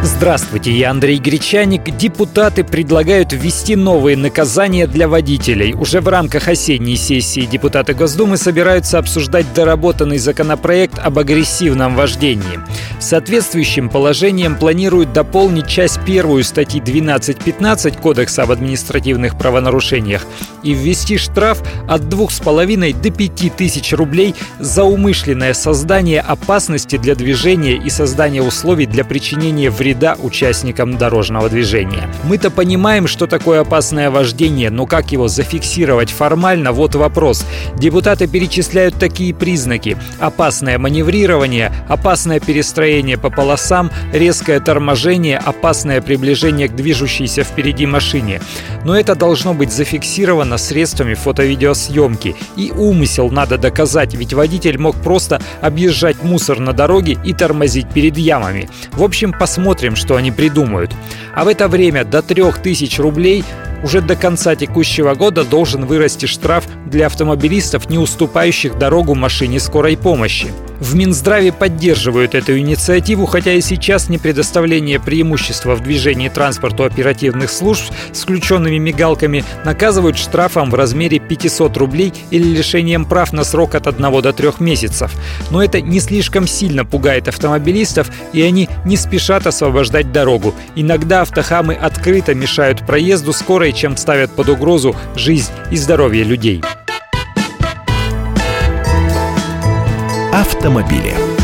Здравствуйте, я Андрей Гречаник. Депутаты предлагают ввести новые наказания для водителей. Уже в рамках осенней сессии депутаты Госдумы собираются обсуждать доработанный законопроект об агрессивном вождении. Соответствующим положением планируют дополнить часть первую статьи 12.15 Кодекса об административных правонарушениях и ввести штраф от 2,5 до 5 тысяч рублей за умышленное создание опасности для движения и создание условий для причинения вреда вреда участникам дорожного движения. Мы-то понимаем, что такое опасное вождение, но как его зафиксировать формально, вот вопрос. Депутаты перечисляют такие признаки. Опасное маневрирование, опасное перестроение по полосам, резкое торможение, опасное приближение к движущейся впереди машине. Но это должно быть зафиксировано средствами фото-видеосъемки. И умысел надо доказать, ведь водитель мог просто объезжать мусор на дороге и тормозить перед ямами. В общем, посмотрим Посмотрим, что они придумают. А в это время до 3000 рублей уже до конца текущего года должен вырасти штраф для автомобилистов, не уступающих дорогу машине скорой помощи. В Минздраве поддерживают эту инициативу, хотя и сейчас не предоставление преимущества в движении транспорту оперативных служб с включенными мигалками наказывают штрафом в размере 500 рублей или лишением прав на срок от 1 до 3 месяцев. Но это не слишком сильно пугает автомобилистов, и они не спешат освобождать дорогу. Иногда автохамы открыто мешают проезду скорой, чем ставят под угрозу жизнь и здоровье людей. автомобиле.